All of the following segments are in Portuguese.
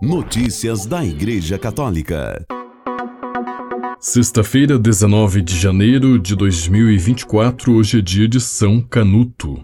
Notícias da Igreja Católica. Sexta-feira, 19 de janeiro de 2024, hoje é dia de São Canuto.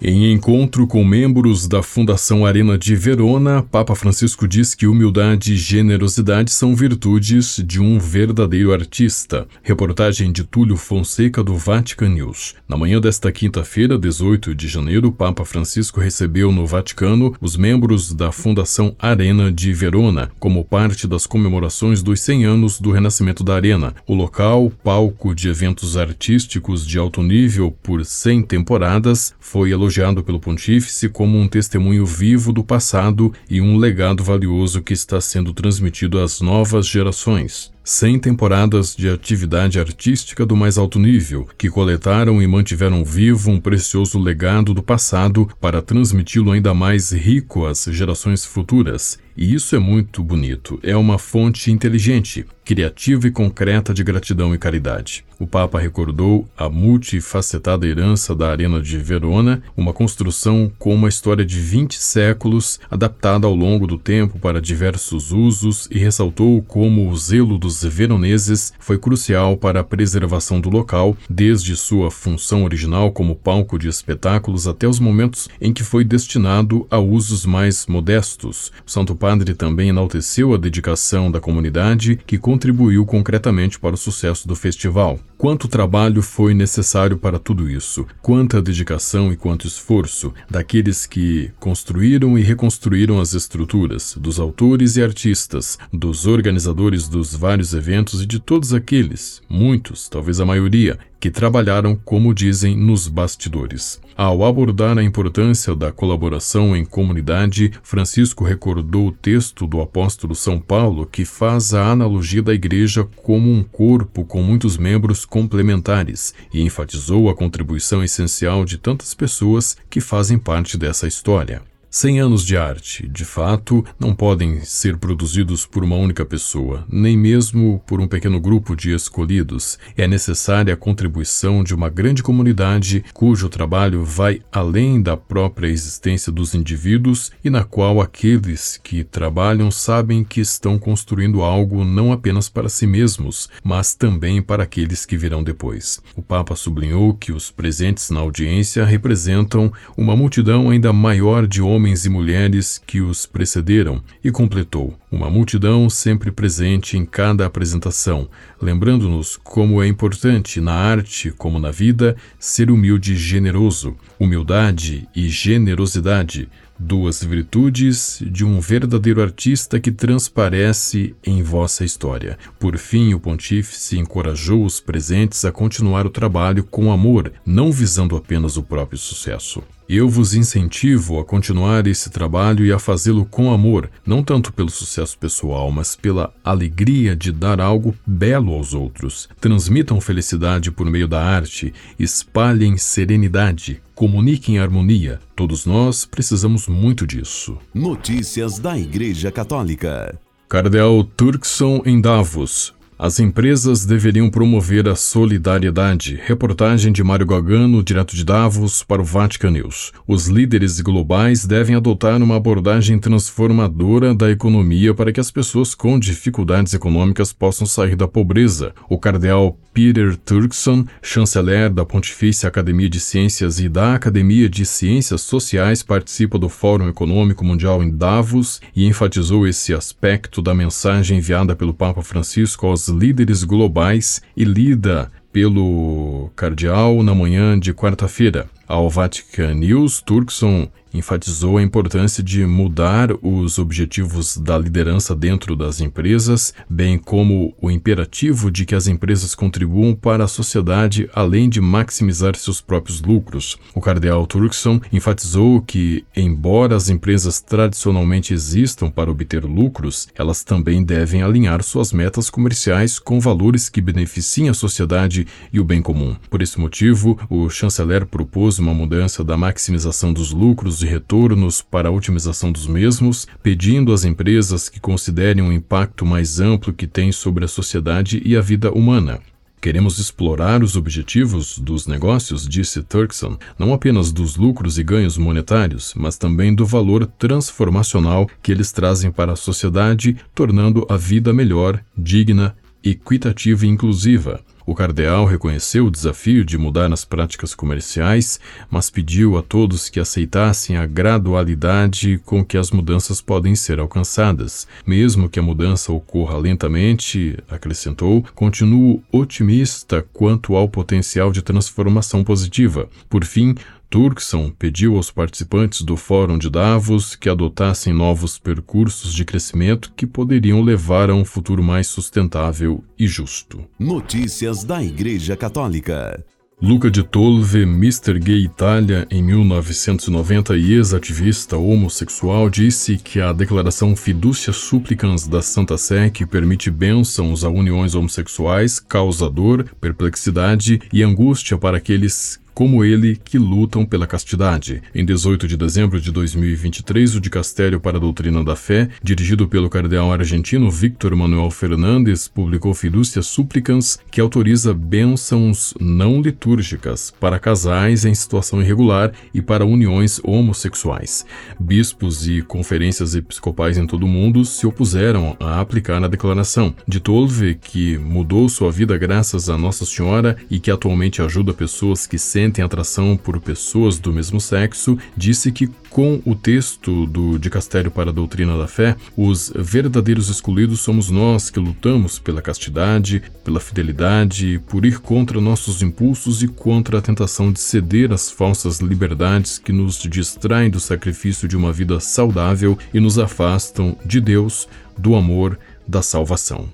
Em encontro com membros da Fundação Arena de Verona, Papa Francisco diz que humildade e generosidade são virtudes de um verdadeiro artista. Reportagem de Túlio Fonseca do Vatican News. Na manhã desta quinta-feira, 18 de janeiro, Papa Francisco recebeu no Vaticano os membros da Fundação Arena de Verona, como parte das comemorações dos 100 anos do renascimento da Arena. O local, palco de eventos artísticos de alto nível por 100 temporadas, foi elogiado elogiado pelo Pontífice como um testemunho vivo do passado e um legado valioso que está sendo transmitido às novas gerações. 100 temporadas de atividade artística do mais alto nível, que coletaram e mantiveram vivo um precioso legado do passado para transmiti-lo ainda mais rico às gerações futuras. E isso é muito bonito. É uma fonte inteligente, criativa e concreta de gratidão e caridade. O Papa recordou a multifacetada herança da Arena de Verona, uma construção com uma história de 20 séculos, adaptada ao longo do tempo para diversos usos, e ressaltou como o zelo dos veroneses foi crucial para a preservação do local, desde sua função original como palco de espetáculos até os momentos em que foi destinado a usos mais modestos. O Santo Padre também enalteceu a dedicação da comunidade, que contribuiu concretamente para o sucesso do festival. Quanto trabalho foi necessário para tudo isso? Quanta dedicação e quanto esforço daqueles que construíram e reconstruíram as estruturas, dos autores e artistas, dos organizadores dos vários eventos e de todos aqueles, muitos, talvez a maioria, que trabalharam, como dizem, nos bastidores. Ao abordar a importância da colaboração em comunidade, Francisco recordou o texto do apóstolo São Paulo que faz a analogia da igreja como um corpo com muitos membros complementares e enfatizou a contribuição essencial de tantas pessoas que fazem parte dessa história. Cem anos de arte, de fato, não podem ser produzidos por uma única pessoa, nem mesmo por um pequeno grupo de escolhidos. É necessária a contribuição de uma grande comunidade cujo trabalho vai além da própria existência dos indivíduos e na qual aqueles que trabalham sabem que estão construindo algo não apenas para si mesmos, mas também para aqueles que virão depois. O Papa sublinhou que os presentes na audiência representam uma multidão ainda maior de homens homens e mulheres que os precederam, e completou: uma multidão sempre presente em cada apresentação, lembrando-nos como é importante na arte como na vida ser humilde e generoso, humildade e generosidade duas virtudes de um verdadeiro artista que transparece em vossa história. Por fim, o pontífice encorajou os presentes a continuar o trabalho com amor, não visando apenas o próprio sucesso. Eu vos incentivo a continuar esse trabalho e a fazê-lo com amor, não tanto pelo sucesso pessoal, mas pela alegria de dar algo belo aos outros. Transmitam felicidade por meio da arte, espalhem serenidade, comuniquem harmonia. Todos nós precisamos muito disso. Notícias da Igreja Católica. Cardeal Turkson em Davos. As empresas deveriam promover a solidariedade. Reportagem de Mário Gagano, direto de Davos, para o Vatican News. Os líderes globais devem adotar uma abordagem transformadora da economia para que as pessoas com dificuldades econômicas possam sair da pobreza. O cardeal Peter Turkson, chanceler da Pontifícia Academia de Ciências e da Academia de Ciências Sociais, participa do Fórum Econômico Mundial em Davos e enfatizou esse aspecto da mensagem enviada pelo Papa Francisco aos líderes globais e lida pelo cardeal na manhã de quarta-feira. Ao Vatican News, Turkson enfatizou a importância de mudar os objetivos da liderança dentro das empresas, bem como o imperativo de que as empresas contribuam para a sociedade além de maximizar seus próprios lucros. O cardeal Turkson enfatizou que, embora as empresas tradicionalmente existam para obter lucros, elas também devem alinhar suas metas comerciais com valores que beneficiem a sociedade e o bem comum. Por esse motivo, o chanceler propôs uma mudança da maximização dos lucros e retornos para a otimização dos mesmos, pedindo às empresas que considerem o impacto mais amplo que tem sobre a sociedade e a vida humana. Queremos explorar os objetivos dos negócios, disse Turkson, não apenas dos lucros e ganhos monetários, mas também do valor transformacional que eles trazem para a sociedade, tornando a vida melhor, digna, equitativa e inclusiva. O cardeal reconheceu o desafio de mudar as práticas comerciais, mas pediu a todos que aceitassem a gradualidade com que as mudanças podem ser alcançadas. Mesmo que a mudança ocorra lentamente, acrescentou, continuo otimista quanto ao potencial de transformação positiva. Por fim, Turkson pediu aos participantes do Fórum de Davos que adotassem novos percursos de crescimento que poderiam levar a um futuro mais sustentável e justo. Notícias da Igreja Católica. Luca de Tolve, Mr. Gay Itália, em 1990 e ex-ativista homossexual, disse que a declaração Fiducia Supplicans da Santa Sé, que permite bênçãos a uniões homossexuais, causa dor, perplexidade e angústia para aqueles como ele que lutam pela castidade. Em 18 de dezembro de 2023, o Dicastério para a Doutrina da Fé, dirigido pelo cardeal argentino Victor Manuel Fernandes, publicou Fidúcia Supplicans, que autoriza bênçãos não litúrgicas para casais em situação irregular e para uniões homossexuais. Bispos e conferências episcopais em todo o mundo se opuseram a aplicar a declaração. De Tolve, que mudou sua vida graças a Nossa Senhora e que atualmente ajuda pessoas que sentem sentem atração por pessoas do mesmo sexo, disse que com o texto do Dicastério para a Doutrina da Fé, os verdadeiros excluídos somos nós que lutamos pela castidade, pela fidelidade, por ir contra nossos impulsos e contra a tentação de ceder às falsas liberdades que nos distraem do sacrifício de uma vida saudável e nos afastam de Deus, do amor, da salvação.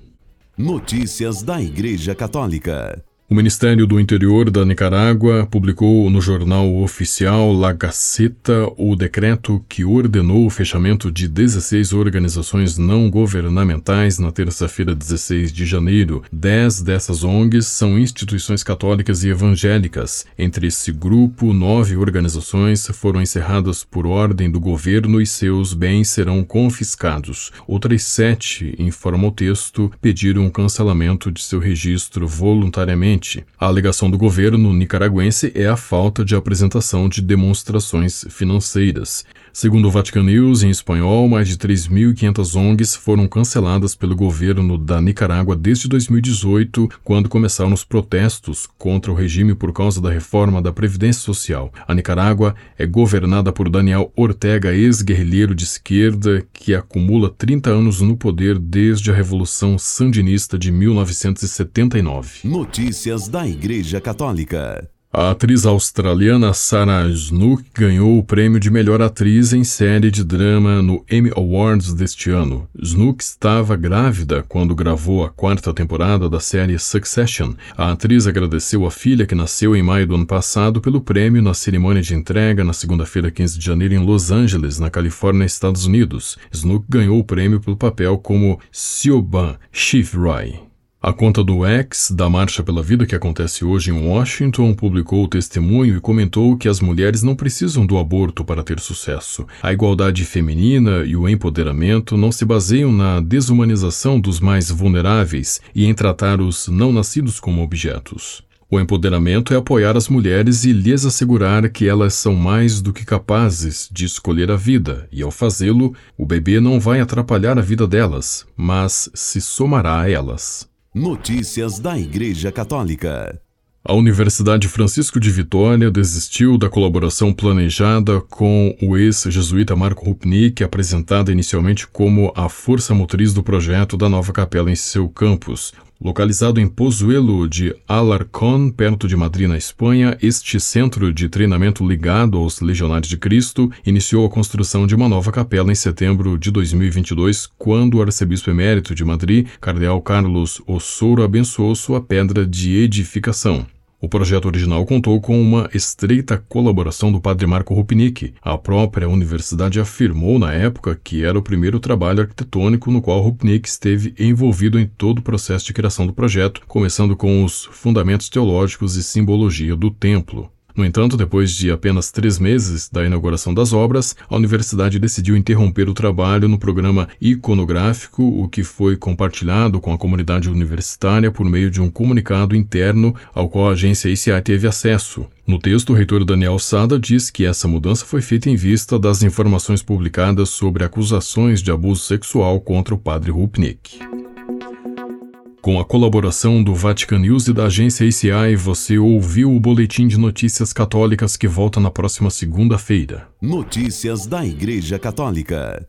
Notícias da Igreja Católica. O Ministério do Interior da Nicarágua publicou no jornal oficial La Gaceta o decreto que ordenou o fechamento de 16 organizações não governamentais na terça-feira, 16 de janeiro. Dez dessas ONGs são instituições católicas e evangélicas. Entre esse grupo, nove organizações foram encerradas por ordem do governo e seus bens serão confiscados. Outras sete, informa o texto, pediram o cancelamento de seu registro voluntariamente a alegação do governo nicaragüense é a falta de apresentação de demonstrações financeiras. Segundo o Vatican News, em espanhol, mais de 3.500 ONGs foram canceladas pelo governo da Nicarágua desde 2018, quando começaram os protestos contra o regime por causa da reforma da Previdência Social. A Nicarágua é governada por Daniel Ortega, ex-guerrilheiro de esquerda que acumula 30 anos no poder desde a Revolução Sandinista de 1979. Notícias da Igreja Católica. A atriz australiana Sarah Snook ganhou o prêmio de melhor atriz em série de drama no Emmy Awards deste ano. Snook estava grávida quando gravou a quarta temporada da série Succession. A atriz agradeceu a filha que nasceu em maio do ano passado pelo prêmio na cerimônia de entrega na segunda-feira, 15 de janeiro, em Los Angeles, na Califórnia, Estados Unidos. Snook ganhou o prêmio pelo papel como Siobhan Roy. A conta do X, da Marcha pela Vida que acontece hoje em Washington, publicou o testemunho e comentou que as mulheres não precisam do aborto para ter sucesso. A igualdade feminina e o empoderamento não se baseiam na desumanização dos mais vulneráveis e em tratar os não nascidos como objetos. O empoderamento é apoiar as mulheres e lhes assegurar que elas são mais do que capazes de escolher a vida, e ao fazê-lo, o bebê não vai atrapalhar a vida delas, mas se somará a elas. Notícias da Igreja Católica. A Universidade Francisco de Vitória desistiu da colaboração planejada com o ex-jesuíta Marco Rupnik, apresentada inicialmente como a força motriz do projeto da nova capela em seu campus. Localizado em Pozuelo de Alarcón, perto de Madrid, na Espanha, este centro de treinamento ligado aos Legionários de Cristo iniciou a construção de uma nova capela em setembro de 2022, quando o arcebispo emérito de Madrid, cardeal Carlos Ossouro, abençoou sua pedra de edificação. O projeto original contou com uma estreita colaboração do padre Marco Rupnik. A própria universidade afirmou na época que era o primeiro trabalho arquitetônico no qual Rupnik esteve envolvido em todo o processo de criação do projeto, começando com os fundamentos teológicos e simbologia do templo. No entanto, depois de apenas três meses da inauguração das obras, a universidade decidiu interromper o trabalho no programa iconográfico, o que foi compartilhado com a comunidade universitária por meio de um comunicado interno ao qual a agência ICI teve acesso. No texto, o reitor Daniel Sada diz que essa mudança foi feita em vista das informações publicadas sobre acusações de abuso sexual contra o padre Rupnik. Com a colaboração do Vatican News e da agência ACI, você ouviu o Boletim de Notícias Católicas que volta na próxima segunda-feira. Notícias da Igreja Católica.